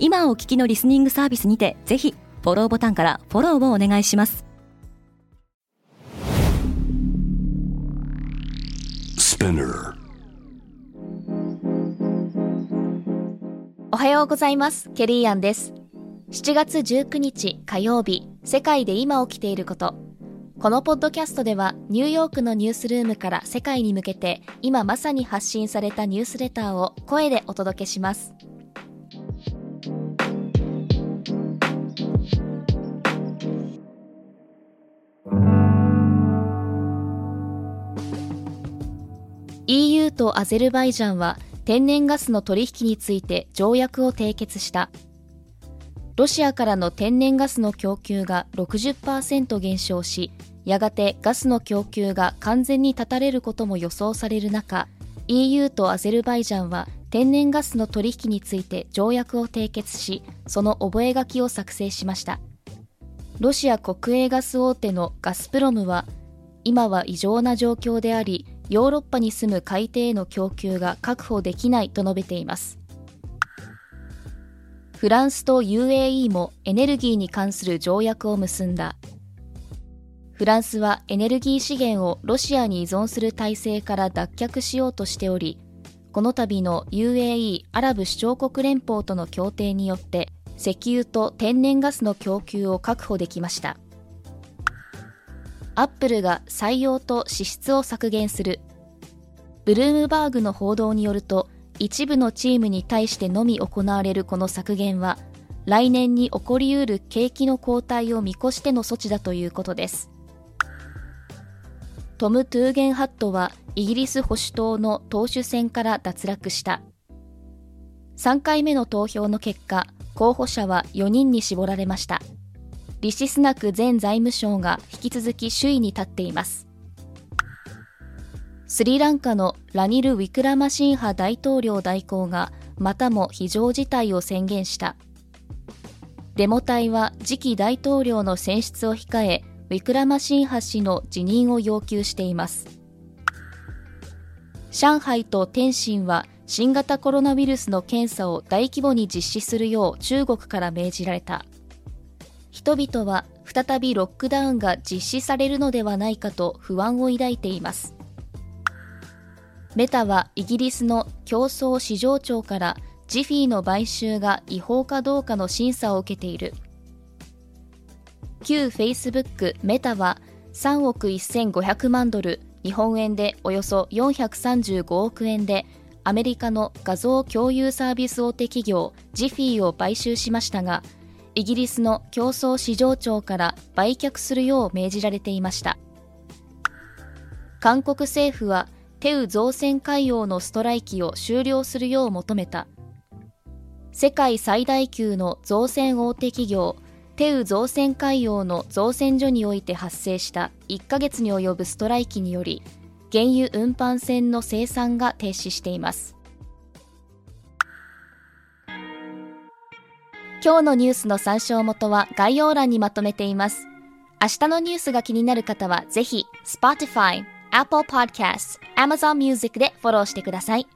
今お聞きのリスニングサービスにてぜひフォローボタンからフォローをお願いします。おはようございます。ケリーアンです。7月19日火曜日世界で今起きていること。このポッドキャストではニューヨークのニュースルームから世界に向けて今まさに発信されたニュースレターを声でお届けします EU とアゼルバイジャンは天然ガスの取引について条約を締結した。ロシアからの天然ガスの供給が60%減少しやがてガスの供給が完全に断たれることも予想される中 EU とアゼルバイジャンは天然ガスの取引について条約を締結しその覚書を作成しました。ロシア国営ガス大手のガスプロムは今は異常な状況でありヨーロッパに住む海底への供給が確保できないと述べています。フランスと UAE もエネルギーに関する条約を結んだ。フランスはエネルギー資源をロシアに依存する体制から脱却しようとしておりこの度の UAE アラブ首長国連邦との協定によって石油と天然ガスの供給を確保できました。アップルが採用と支出を削減する。ブルームバーグの報道によると一部のチームに対してのみ行われるこの削減は来年に起こりうる景気の後退を見越しての措置だということです。トム・トゥーゲンハットはイギリス保守党の党首選から脱落した。3回目の投票の結果候補者は4人に絞られました。リシスナク前財務省が引き続き首位に立っています。スリランカのラニル・ウィクラマシンハ大統領代行がまたも非常事態を宣言した。デモ隊は次期大統領の選出を控えウィクラマシンハ氏の辞任を要求しています。上海と天津は新型コロナウイルスの検査を大規模に実施するよう中国から命じられた。人々は再びロックダウンが実施されるのではないかと不安を抱いています。メタはイギリスの競争市場庁からジフィーの買収が違法かどうかの審査を受けている。旧 Facebook メタは3億1500万ドル日本円でおよそ435億円でアメリカの画像共有サービス大手企業ジフィーを買収しましたがイギリスの競争市場庁から売却するよう命じられていました。韓国政府はテウ造船海洋のストライキを終了するよう求めた。世界最大級の造船大手企業テウ造船海洋の造船所において発生した1ヶ月に及ぶストライキにより原油運搬船の生産が停止しています。今日のニュースの参照元は概要欄にまとめています。明日のニュースが気になる方はぜひ Spotify、Apple Podcasts、Amazon Music でフォローしてください。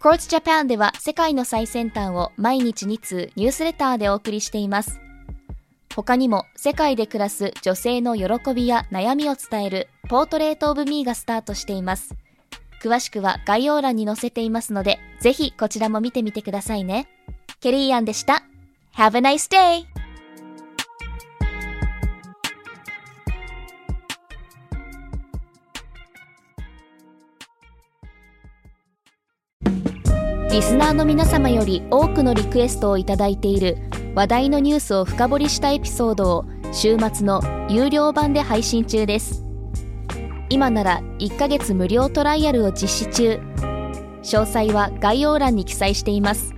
Quartz Japan では世界の最先端を毎日2通ニュースレターでお送りしています。他にも世界で暮らす女性の喜びや悩みを伝えるポートレートオブミーがスタートしています。詳しくは概要欄に載せていますので、ぜひこちらも見てみてくださいね。ケリーアンでした。Have a nice day! リスナーの皆様より多くのリクエストをいただいている話題のニュースを深掘りしたエピソードを週末の有料版で配信中です今なら1ヶ月無料トライアルを実施中詳細は概要欄に記載しています